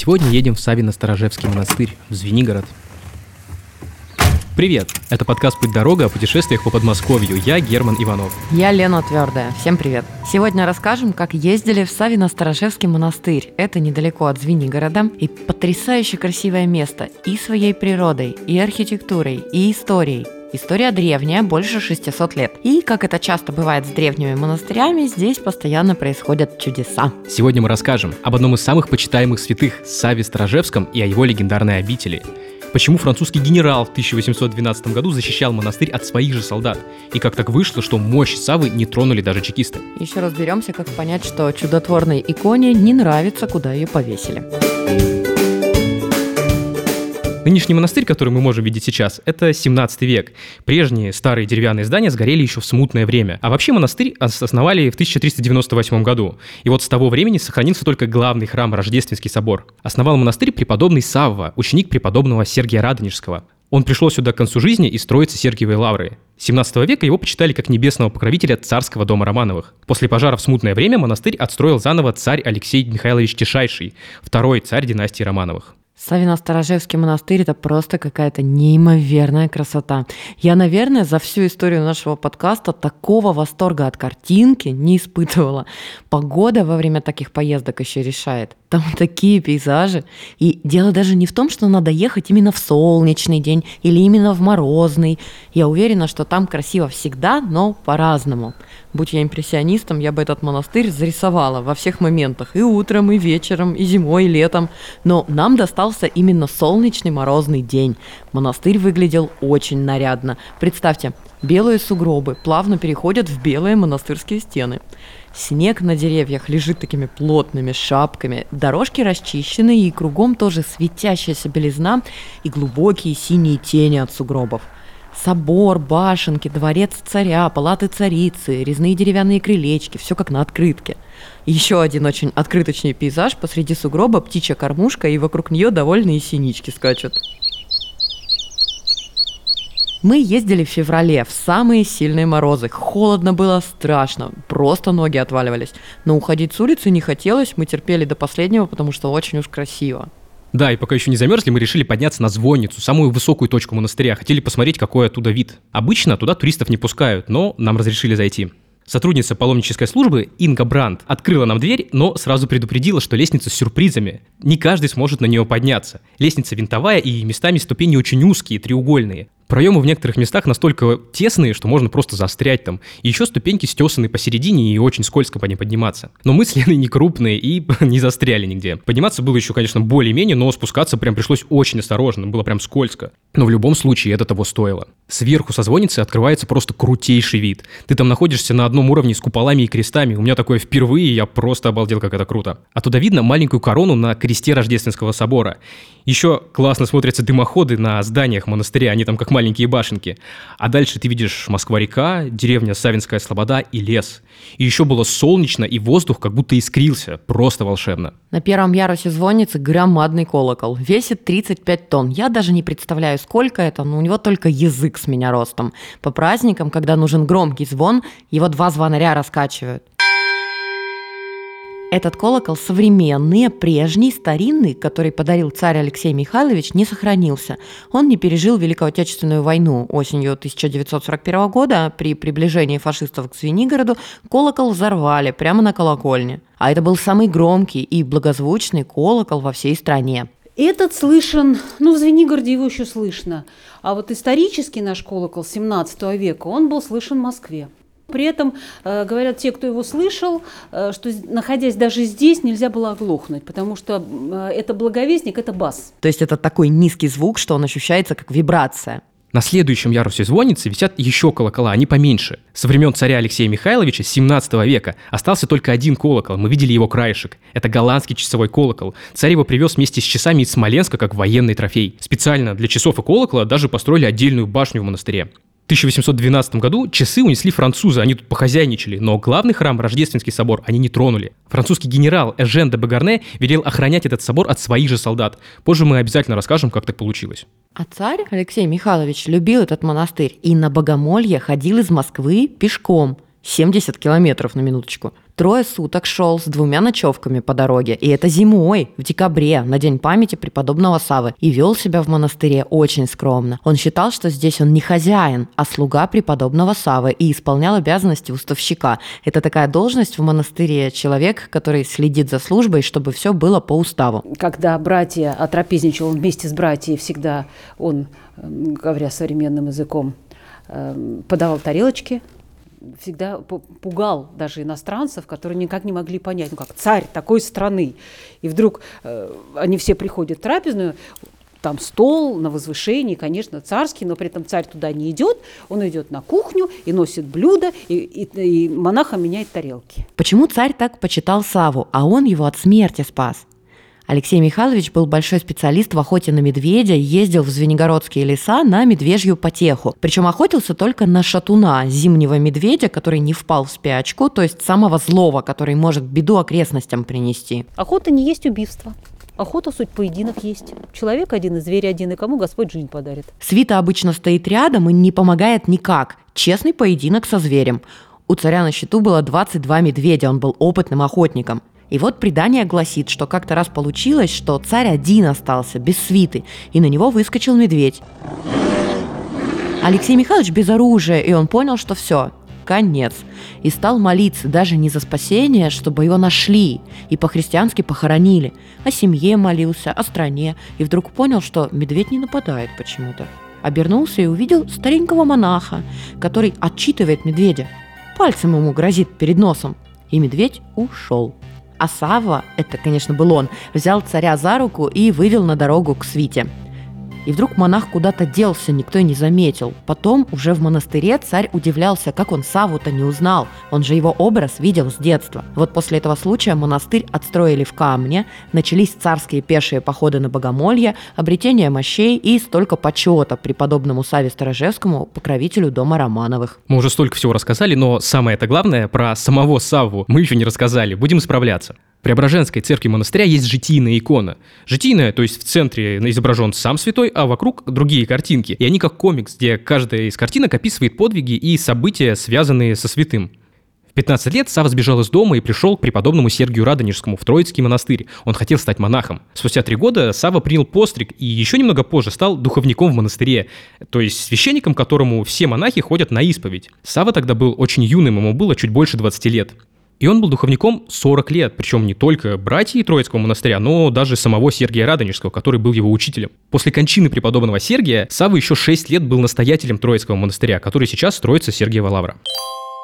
Сегодня едем в Савино-Сторожевский монастырь, в Звенигород. Привет! Это подкаст «Путь дорога» о путешествиях по Подмосковью. Я Герман Иванов. Я Лена Твердая. Всем привет. Сегодня расскажем, как ездили в Савино-Сторожевский монастырь. Это недалеко от Звенигорода. И потрясающе красивое место и своей природой, и архитектурой, и историей. История древняя, больше 600 лет. И, как это часто бывает с древними монастырями, здесь постоянно происходят чудеса. Сегодня мы расскажем об одном из самых почитаемых святых Саве Сторожевском и о его легендарной обители. Почему французский генерал в 1812 году защищал монастырь от своих же солдат? И как так вышло, что мощь Савы не тронули даже чекисты? Еще разберемся, как понять, что чудотворной иконе не нравится, куда ее повесили. Нынешний монастырь, который мы можем видеть сейчас, это 17 век. Прежние старые деревянные здания сгорели еще в смутное время. А вообще монастырь основали в 1398 году. И вот с того времени сохранился только главный храм Рождественский собор. Основал монастырь преподобный Савва, ученик преподобного Сергия Радонежского. Он пришел сюда к концу жизни и строится Сергиевой лавры. С 17 века его почитали как небесного покровителя царского дома Романовых. После пожара в смутное время монастырь отстроил заново царь Алексей Михайлович Тишайший, второй царь династии Романовых. Савино-Сторожевский монастырь – это просто какая-то неимоверная красота. Я, наверное, за всю историю нашего подкаста такого восторга от картинки не испытывала. Погода во время таких поездок еще решает. Там такие пейзажи. И дело даже не в том, что надо ехать именно в солнечный день или именно в морозный. Я уверена, что там красиво всегда, но по-разному. Будь я импрессионистом, я бы этот монастырь зарисовала во всех моментах. И утром, и вечером, и зимой, и летом. Но нам достался именно солнечный морозный день. Монастырь выглядел очень нарядно. Представьте, белые сугробы плавно переходят в белые монастырские стены. Снег на деревьях лежит такими плотными шапками, дорожки расчищены и кругом тоже светящаяся белизна и глубокие синие тени от сугробов. Собор, башенки, дворец царя, палаты царицы, резные деревянные крылечки, все как на открытке. Еще один очень открыточный пейзаж, посреди сугроба птичья кормушка, и вокруг нее довольные синички скачут. Мы ездили в феврале, в самые сильные морозы. Холодно было страшно, просто ноги отваливались. Но уходить с улицы не хотелось, мы терпели до последнего, потому что очень уж красиво. Да, и пока еще не замерзли, мы решили подняться на звонницу, самую высокую точку монастыря. Хотели посмотреть, какой оттуда вид. Обычно туда туристов не пускают, но нам разрешили зайти. Сотрудница паломнической службы Инга Бранд открыла нам дверь, но сразу предупредила, что лестница с сюрпризами. Не каждый сможет на нее подняться. Лестница винтовая и местами ступени очень узкие, треугольные. Проемы в некоторых местах настолько тесные, что можно просто застрять там. И еще ступеньки стесаны посередине и очень скользко по ним подниматься. Но мы с Леной не крупные и не застряли нигде. Подниматься было еще, конечно, более-менее, но спускаться прям пришлось очень осторожно, было прям скользко. Но в любом случае это того стоило. Сверху со звонницы открывается просто крутейший вид. Ты там находишься на одном уровне с куполами и крестами. У меня такое впервые, я просто обалдел, как это круто. Оттуда видно маленькую корону на кресте Рождественского собора. Еще классно смотрятся дымоходы на зданиях монастыря, они там как маленькие башенки. А дальше ты видишь Москва-река, деревня Савинская Слобода и лес. И еще было солнечно, и воздух как будто искрился. Просто волшебно. На первом ярусе звонницы громадный колокол. Весит 35 тонн. Я даже не представляю, сколько это, но у него только язык с меня ростом. По праздникам, когда нужен громкий звон, его два звонаря раскачивают. Этот колокол современный, прежний, старинный, который подарил царь Алексей Михайлович, не сохранился. Он не пережил Великую Отечественную войну. Осенью 1941 года при приближении фашистов к Звенигороду колокол взорвали прямо на колокольне. А это был самый громкий и благозвучный колокол во всей стране. Этот слышен, ну, в Звенигороде его еще слышно. А вот исторический наш колокол 17 века, он был слышен в Москве. При этом э, говорят те, кто его слышал, э, что находясь даже здесь, нельзя было оглохнуть, потому что э, это благовестник, это бас. То есть это такой низкий звук, что он ощущается как вибрация. На следующем ярусе звонницы висят еще колокола, они поменьше. Со времен царя Алексея Михайловича 17 века остался только один колокол, мы видели его краешек. Это голландский часовой колокол. Царь его привез вместе с часами из Смоленска как военный трофей. Специально для часов и колокола даже построили отдельную башню в монастыре. 1812 году часы унесли французы, они тут похозяйничали, но главный храм, Рождественский собор, они не тронули. Французский генерал Эжен де Багарне велел охранять этот собор от своих же солдат. Позже мы обязательно расскажем, как так получилось. А царь Алексей Михайлович любил этот монастырь и на богомолье ходил из Москвы пешком – 70 километров на минуточку. Трое суток шел с двумя ночевками по дороге, и это зимой, в декабре, на День памяти преподобного Савы, и вел себя в монастыре очень скромно. Он считал, что здесь он не хозяин, а слуга преподобного Савы и исполнял обязанности уставщика. Это такая должность в монастыре, человек, который следит за службой, чтобы все было по уставу. Когда братья отрапезничал, он вместе с братьями всегда, он, говоря современным языком, эм, подавал тарелочки, всегда пугал даже иностранцев, которые никак не могли понять, ну как царь такой страны. И вдруг э, они все приходят в трапезную, там стол на возвышении, конечно, царский, но при этом царь туда не идет, он идет на кухню и носит блюда, и, и, и монаха меняет тарелки. Почему царь так почитал Саву, а он его от смерти спас? Алексей Михайлович был большой специалист в охоте на медведя, ездил в Звенигородские леса на медвежью потеху. Причем охотился только на шатуна, зимнего медведя, который не впал в спячку, то есть самого злого, который может беду окрестностям принести. Охота не есть убийство. Охота суть поединок есть. Человек один и зверь один, и кому Господь жизнь подарит. Свита обычно стоит рядом и не помогает никак. Честный поединок со зверем. У царя на счету было 22 медведя, он был опытным охотником. И вот предание гласит, что как-то раз получилось, что царь один остался, без свиты, и на него выскочил медведь. Алексей Михайлович без оружия, и он понял, что все, конец. И стал молиться даже не за спасение, чтобы его нашли и по-христиански похоронили. О семье молился, о стране. И вдруг понял, что медведь не нападает почему-то. Обернулся и увидел старенького монаха, который отчитывает медведя. Пальцем ему грозит перед носом. И медведь ушел. А Сава, это, конечно, был он, взял царя за руку и вывел на дорогу к свите – и вдруг монах куда-то делся, никто и не заметил. Потом, уже в монастыре, царь удивлялся, как он Саву-то не узнал. Он же его образ видел с детства. Вот после этого случая монастырь отстроили в камне, начались царские пешие походы на богомолье, обретение мощей и столько почета преподобному Саве Сторожевскому, покровителю дома Романовых. Мы уже столько всего рассказали, но самое это главное, про самого Савву мы еще не рассказали. Будем справляться. Преображенской церкви монастыря есть житийная икона. Житийная, то есть в центре изображен сам святой, а вокруг другие картинки. И они как комикс, где каждая из картинок описывает подвиги и события, связанные со святым. В 15 лет Сава сбежал из дома и пришел к преподобному Сергию Радонежскому в Троицкий монастырь. Он хотел стать монахом. Спустя три года Сава принял постриг и еще немного позже стал духовником в монастыре, то есть священником, которому все монахи ходят на исповедь. Сава тогда был очень юным, ему было чуть больше 20 лет. И он был духовником 40 лет, причем не только братьев Троицкого монастыря, но даже самого Сергия Радонежского, который был его учителем. После кончины преподобного Сергия Савва еще 6 лет был настоятелем Троицкого монастыря, который сейчас строится Сергиева Лавра.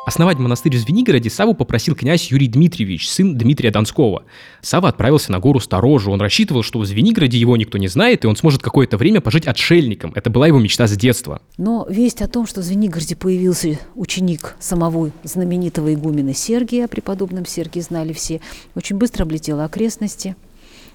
Основать монастырь в Звенигороде Саву попросил князь Юрий Дмитриевич, сын Дмитрия Донского. Сава отправился на гору Сторожу. Он рассчитывал, что в Звенигороде его никто не знает, и он сможет какое-то время пожить отшельником. Это была его мечта с детства. Но весть о том, что в Звенигороде появился ученик самого знаменитого игумена Сергия, о преподобном Сергии знали все, очень быстро облетела окрестности.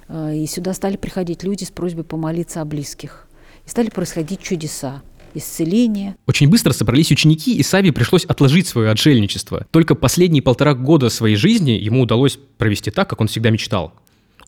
А, и сюда стали приходить люди с просьбой помолиться о близких. И стали происходить чудеса исцеления. Очень быстро собрались ученики, и Сави пришлось отложить свое отшельничество. Только последние полтора года своей жизни ему удалось провести так, как он всегда мечтал.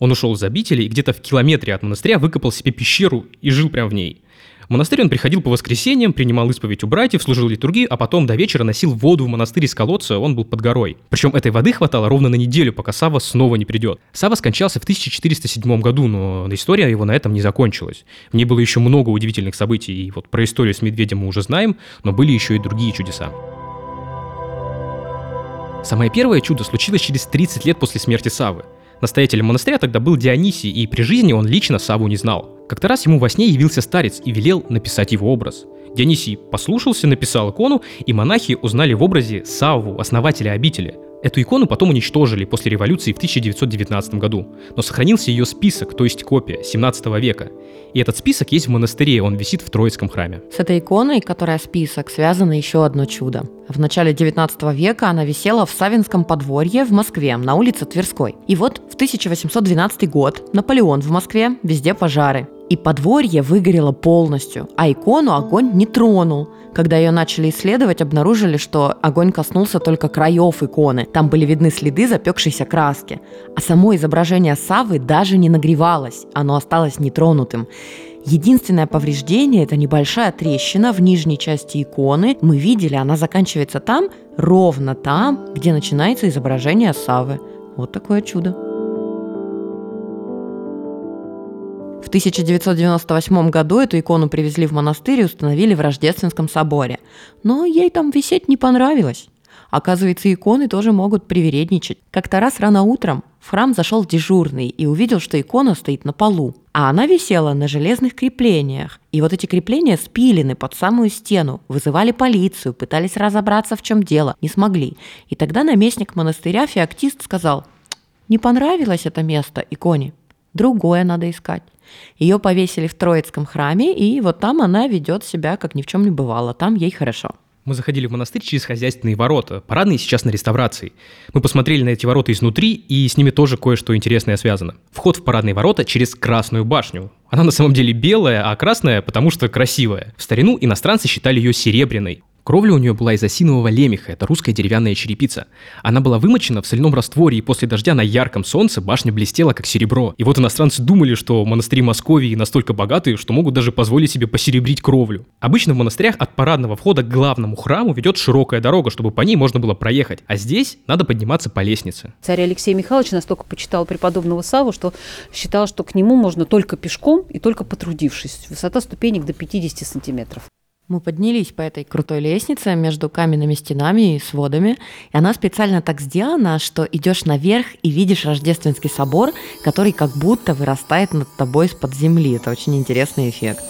Он ушел из обители и где-то в километре от монастыря выкопал себе пещеру и жил прямо в ней. Монастырь он приходил по воскресеньям, принимал исповедь у братьев, служил литургии, а потом до вечера носил воду в монастырь из колодца, он был под горой. Причем этой воды хватало ровно на неделю, пока Сава снова не придет. Сава скончался в 1407 году, но история его на этом не закончилась. В ней было еще много удивительных событий, и вот про историю с медведем мы уже знаем, но были еще и другие чудеса. Самое первое чудо случилось через 30 лет после смерти Савы. Настоятелем монастыря тогда был Дионисий, и при жизни он лично Саву не знал. Как-то раз ему во сне явился старец и велел написать его образ. Дионисий послушался, написал икону, и монахи узнали в образе Савву, основателя обители. Эту икону потом уничтожили после революции в 1919 году, но сохранился ее список, то есть копия 17 века. И этот список есть в монастыре, он висит в Троицком храме. С этой иконой, которая список, связано еще одно чудо. В начале 19 века она висела в Савинском подворье в Москве, на улице Тверской. И вот в 1812 год Наполеон в Москве, везде пожары. И подворье выгорело полностью, а икону огонь не тронул. Когда ее начали исследовать, обнаружили, что огонь коснулся только краев иконы. Там были видны следы запекшейся краски. А само изображение Савы даже не нагревалось, оно осталось нетронутым. Единственное повреждение – это небольшая трещина в нижней части иконы. Мы видели, она заканчивается там, ровно там, где начинается изображение Савы. Вот такое чудо. 1998 году эту икону привезли в монастырь и установили в Рождественском соборе. Но ей там висеть не понравилось. Оказывается, иконы тоже могут привередничать. Как-то раз рано утром в храм зашел дежурный и увидел, что икона стоит на полу. А она висела на железных креплениях. И вот эти крепления спилены под самую стену. Вызывали полицию, пытались разобраться, в чем дело. Не смогли. И тогда наместник монастыря, феоктист, сказал, «Не понравилось это место иконе. Другое надо искать». Ее повесили в Троицком храме, и вот там она ведет себя, как ни в чем не бывало. Там ей хорошо. Мы заходили в монастырь через хозяйственные ворота. Парадные сейчас на реставрации. Мы посмотрели на эти ворота изнутри, и с ними тоже кое-что интересное связано. Вход в парадные ворота через Красную башню. Она на самом деле белая, а красная, потому что красивая. В старину иностранцы считали ее серебряной. Кровля у нее была из осинового лемеха, это русская деревянная черепица. Она была вымочена в соляном растворе, и после дождя на ярком солнце башня блестела, как серебро. И вот иностранцы думали, что монастыри Московии настолько богатые, что могут даже позволить себе посеребрить кровлю. Обычно в монастырях от парадного входа к главному храму ведет широкая дорога, чтобы по ней можно было проехать. А здесь надо подниматься по лестнице. Царь Алексей Михайлович настолько почитал преподобного Саву, что считал, что к нему можно только пешком и только потрудившись. Высота ступенек до 50 сантиметров. Мы поднялись по этой крутой лестнице между каменными стенами и сводами, и она специально так сделана, что идешь наверх и видишь Рождественский собор, который как будто вырастает над тобой из-под земли. Это очень интересный эффект.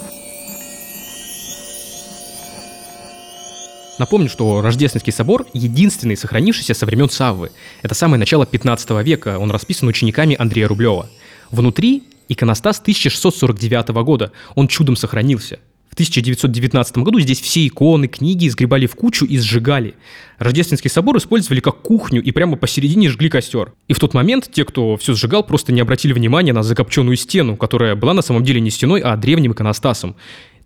Напомню, что Рождественский собор – единственный сохранившийся со времен Саввы. Это самое начало 15 века, он расписан учениками Андрея Рублева. Внутри иконостас 1649 года, он чудом сохранился – 1919 году здесь все иконы, книги сгребали в кучу и сжигали. Рождественский собор использовали как кухню и прямо посередине жгли костер. И в тот момент те, кто все сжигал, просто не обратили внимания на закопченную стену, которая была на самом деле не стеной, а древним иконостасом.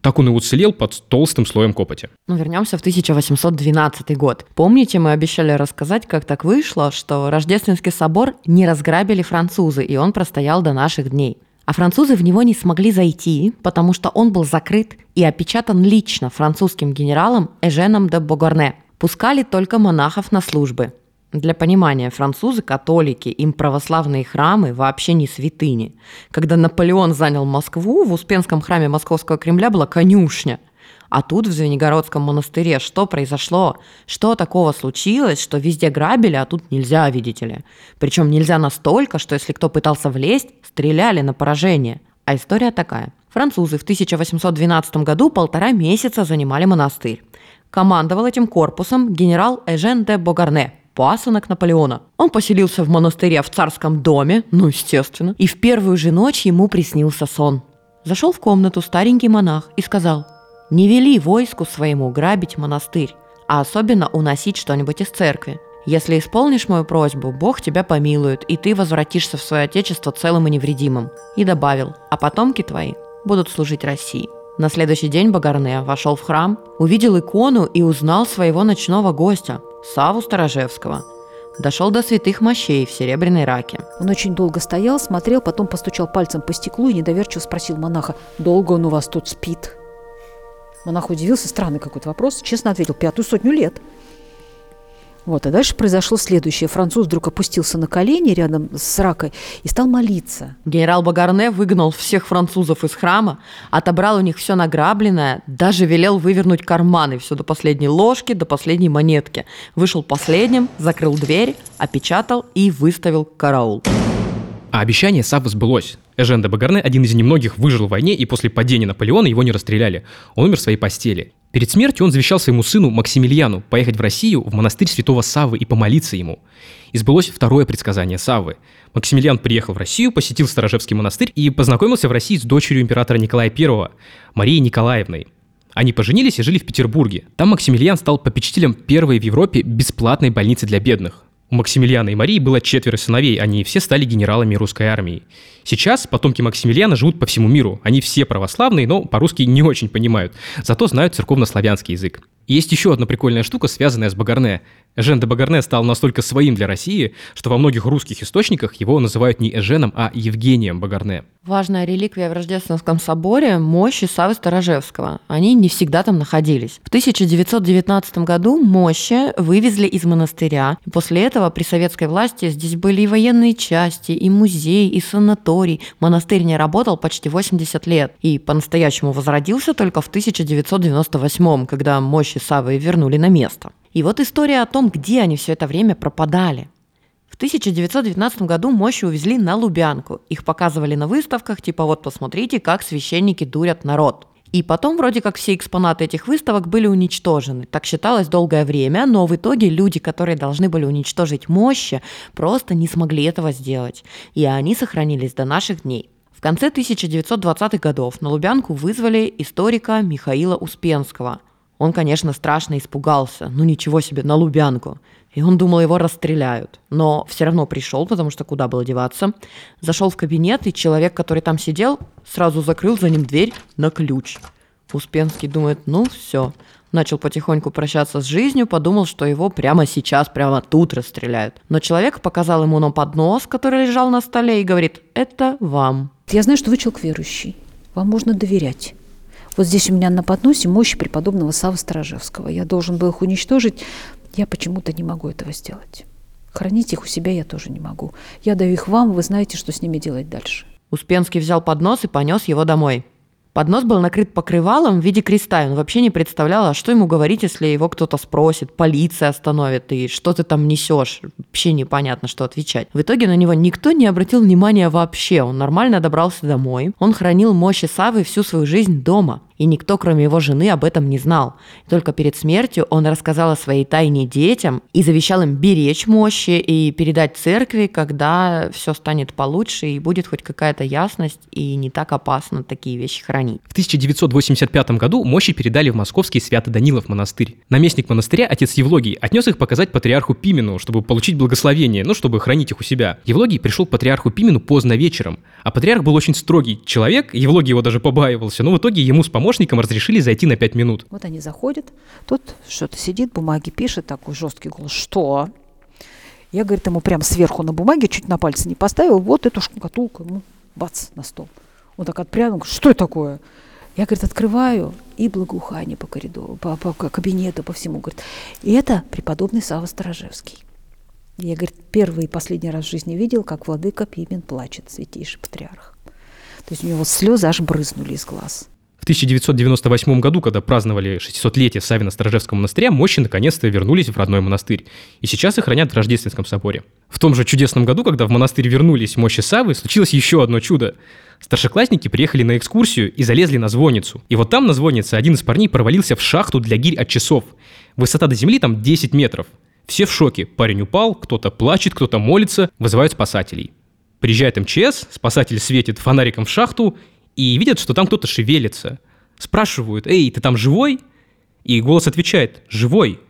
Так он и уцелел под толстым слоем копоти. Ну, вернемся в 1812 год. Помните, мы обещали рассказать, как так вышло, что Рождественский собор не разграбили французы, и он простоял до наших дней. А французы в него не смогли зайти, потому что он был закрыт и опечатан лично французским генералом Эженом де Богорне. Пускали только монахов на службы. Для понимания, французы католики, им православные храмы вообще не святыни. Когда Наполеон занял Москву, в Успенском храме Московского Кремля была конюшня. А тут в Звенигородском монастыре что произошло? Что такого случилось, что везде грабили, а тут нельзя, видите ли? Причем нельзя настолько, что если кто пытался влезть, стреляли на поражение. А история такая. Французы в 1812 году полтора месяца занимали монастырь. Командовал этим корпусом генерал Эжен де Богарне, пасынок Наполеона. Он поселился в монастыре в царском доме, ну, естественно, и в первую же ночь ему приснился сон. Зашел в комнату старенький монах и сказал – не вели войску своему грабить монастырь, а особенно уносить что-нибудь из церкви. Если исполнишь мою просьбу, Бог тебя помилует, и ты возвратишься в свое отечество целым и невредимым. И добавил, а потомки твои будут служить России. На следующий день Багарне вошел в храм, увидел икону и узнал своего ночного гостя, Саву Сторожевского. Дошел до святых мощей в серебряной раке. Он очень долго стоял, смотрел, потом постучал пальцем по стеклу и недоверчиво спросил монаха, «Долго он у вас тут спит?» Монах удивился, странный какой-то вопрос, честно ответил, пятую сотню лет. Вот, а дальше произошло следующее. Француз вдруг опустился на колени рядом с ракой и стал молиться. Генерал Багарне выгнал всех французов из храма, отобрал у них все награбленное, даже велел вывернуть карманы, все до последней ложки, до последней монетки. Вышел последним, закрыл дверь, опечатал и выставил караул. А обещание Саввы сбылось. Эжен де Багарне, один из немногих, выжил в войне, и после падения Наполеона его не расстреляли. Он умер в своей постели. Перед смертью он завещал своему сыну Максимилиану поехать в Россию, в монастырь святого Саввы и помолиться ему. И сбылось второе предсказание Саввы. Максимилиан приехал в Россию, посетил Сторожевский монастырь и познакомился в России с дочерью императора Николая I, Марией Николаевной. Они поженились и жили в Петербурге. Там Максимилиан стал попечителем первой в Европе бесплатной больницы для бедных. У Максимилиана и Марии было четверо сыновей, они все стали генералами русской армии. Сейчас потомки Максимилиана живут по всему миру. Они все православные, но по-русски не очень понимают. Зато знают церковно-славянский язык. Есть еще одна прикольная штука, связанная с Багарне. Эжен де Багарне стал настолько своим для России, что во многих русских источниках его называют не Эженом, а Евгением Багарне. Важная реликвия в Рождественском соборе – мощи Савы Сторожевского. Они не всегда там находились. В 1919 году мощи вывезли из монастыря. После этого при советской власти здесь были и военные части, и музей, и санаторий. Монастырь не работал почти 80 лет. И по-настоящему возродился только в 1998, когда мощи Савы вернули на место. И вот история о том, где они все это время пропадали. В 1919 году мощи увезли на Лубянку. Их показывали на выставках, типа вот посмотрите, как священники дурят народ. И потом вроде как все экспонаты этих выставок были уничтожены. Так считалось долгое время, но в итоге люди, которые должны были уничтожить мощи, просто не смогли этого сделать. И они сохранились до наших дней. В конце 1920-х годов на Лубянку вызвали историка Михаила Успенского – он, конечно, страшно испугался. Ну ничего себе, на Лубянку. И он думал, его расстреляют. Но все равно пришел, потому что куда было деваться. Зашел в кабинет, и человек, который там сидел, сразу закрыл за ним дверь на ключ. Успенский думает, ну все. Начал потихоньку прощаться с жизнью, подумал, что его прямо сейчас, прямо тут расстреляют. Но человек показал ему на поднос, который лежал на столе, и говорит, это вам. Я знаю, что вы человек верующий. Вам можно доверять. Вот здесь у меня на подносе мощи преподобного Савы Сторожевского. Я должен был их уничтожить. Я почему-то не могу этого сделать. Хранить их у себя я тоже не могу. Я даю их вам, вы знаете, что с ними делать дальше. Успенский взял поднос и понес его домой. Поднос был накрыт покрывалом в виде креста, и он вообще не представлял, а что ему говорить, если его кто-то спросит, полиция остановит, и что ты там несешь. Вообще непонятно, что отвечать. В итоге на него никто не обратил внимания вообще. Он нормально добрался домой. Он хранил мощи Савы всю свою жизнь дома и никто, кроме его жены, об этом не знал. Только перед смертью он рассказал о своей тайне детям и завещал им беречь мощи и передать церкви, когда все станет получше и будет хоть какая-то ясность и не так опасно такие вещи хранить. В 1985 году мощи передали в московский Свято-Данилов монастырь. Наместник монастыря, отец Евлогий, отнес их показать патриарху Пимену, чтобы получить благословение, ну, чтобы хранить их у себя. Евлогий пришел к патриарху Пимену поздно вечером, а патриарх был очень строгий человек, Евлогий его даже побаивался, но в итоге ему с помощником разрешили зайти на 5 минут. Вот они заходят, тут что-то сидит, бумаги пишет, такой жесткий голос. Что? Я, говорит, ему прям сверху на бумаге, чуть на пальцы не поставил, вот эту шкатулку ему бац на стол. Он так отпрянул, что это такое? Я, говорит, открываю, и благоухание по коридору, по, по кабинету, по всему. Говорит, и это преподобный Сава Сторожевский. Я, говорит, первый и последний раз в жизни видел, как владыка Пимен плачет, святейший патриарх. То есть у него слезы аж брызнули из глаз. В 1998 году, когда праздновали 600-летие Савино-Сторожевского монастыря, мощи наконец-то вернулись в родной монастырь. И сейчас их хранят в Рождественском соборе. В том же чудесном году, когда в монастырь вернулись мощи Савы, случилось еще одно чудо. Старшеклассники приехали на экскурсию и залезли на звонницу. И вот там на звоннице один из парней провалился в шахту для гирь от часов. Высота до земли там 10 метров. Все в шоке. Парень упал, кто-то плачет, кто-то молится, вызывают спасателей. Приезжает МЧС, спасатель светит фонариком в шахту и видят, что там кто-то шевелится. Спрашивают, эй, ты там живой? И голос отвечает, живой.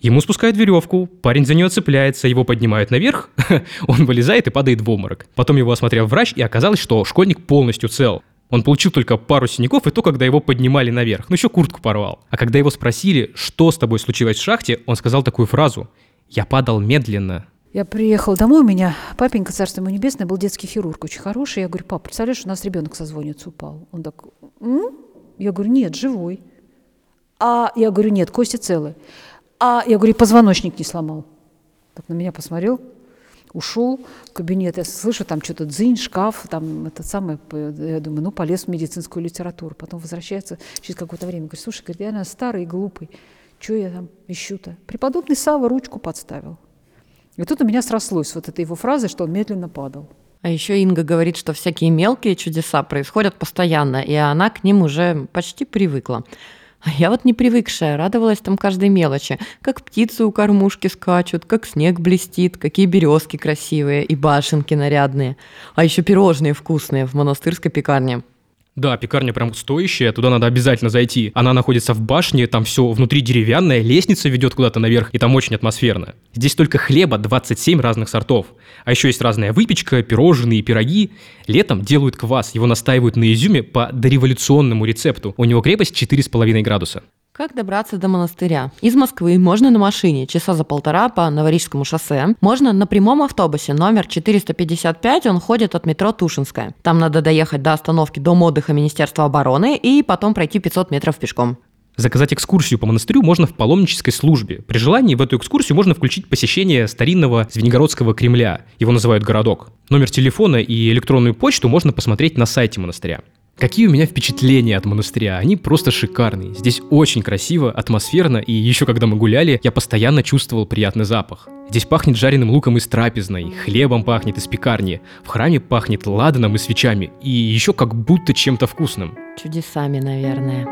Ему спускают веревку, парень за нее цепляется, его поднимают наверх, он вылезает и падает в обморок. Потом его осмотрел врач, и оказалось, что школьник полностью цел. Он получил только пару синяков, и то, когда его поднимали наверх. Ну, еще куртку порвал. А когда его спросили, что с тобой случилось в шахте, он сказал такую фразу. Я падал медленно. Я приехал домой, у меня папенька, царство ему небесное, был детский хирург, очень хороший. Я говорю, пап, представляешь, у нас ребенок со звонницы упал. Он так, М? я говорю, нет, живой. А я говорю, нет, кости целы. А я говорю, позвоночник не сломал. Так на меня посмотрел, ушел в кабинет, я слышу там что-то дзынь, шкаф, там этот самый, я думаю, ну, полез в медицинскую литературу. Потом возвращается через какое-то время, говорит, слушай, говорит, я, наверное, старый и глупый. Что я там ищу-то? Преподобный Сава ручку подставил. И тут у меня срослось вот эта его фраза, что он медленно падал. А еще Инга говорит, что всякие мелкие чудеса происходят постоянно, и она к ним уже почти привыкла. А я вот не привыкшая, радовалась там каждой мелочи. Как птицы у кормушки скачут, как снег блестит, какие березки красивые и башенки нарядные. А еще пирожные вкусные в монастырской пекарне. Да, пекарня прям стоящая, туда надо обязательно зайти. Она находится в башне, там все внутри деревянное, лестница ведет куда-то наверх, и там очень атмосферно. Здесь только хлеба 27 разных сортов. А еще есть разная выпечка, пирожные, пироги. Летом делают квас, его настаивают на изюме по дореволюционному рецепту. У него крепость 4,5 градуса. Как добраться до монастыря? Из Москвы можно на машине часа за полтора по Новорижскому шоссе. Можно на прямом автобусе номер 455, он ходит от метро Тушинская. Там надо доехать до остановки Дом отдыха Министерства обороны и потом пройти 500 метров пешком. Заказать экскурсию по монастырю можно в паломнической службе. При желании в эту экскурсию можно включить посещение старинного Звенигородского Кремля. Его называют городок. Номер телефона и электронную почту можно посмотреть на сайте монастыря. Какие у меня впечатления от монастыря? Они просто шикарные. Здесь очень красиво, атмосферно, и еще когда мы гуляли, я постоянно чувствовал приятный запах. Здесь пахнет жареным луком из трапезной, хлебом пахнет из пекарни, в храме пахнет ладаном и свечами, и еще как будто чем-то вкусным. Чудесами, наверное.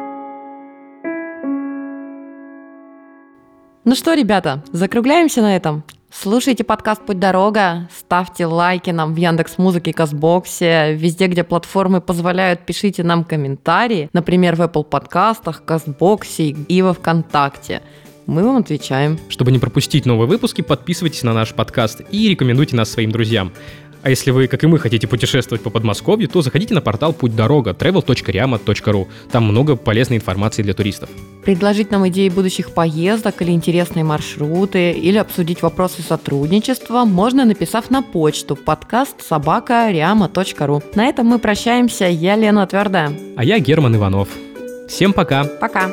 Ну что, ребята, закругляемся на этом. Слушайте подкаст «Путь дорога», ставьте лайки нам в Яндекс Музыке, Казбоксе, везде, где платформы позволяют, пишите нам комментарии, например, в Apple подкастах, Казбоксе и во Вконтакте. Мы вам отвечаем. Чтобы не пропустить новые выпуски, подписывайтесь на наш подкаст и рекомендуйте нас своим друзьям. А если вы, как и мы, хотите путешествовать по Подмосковью, то заходите на портал «Путь дорога» travel.riama.ru. Там много полезной информации для туристов. Предложить нам идеи будущих поездок или интересные маршруты, или обсудить вопросы сотрудничества можно, написав на почту подкаст собака ру. На этом мы прощаемся. Я Лена Твердая. А я Герман Иванов. Всем пока. Пока.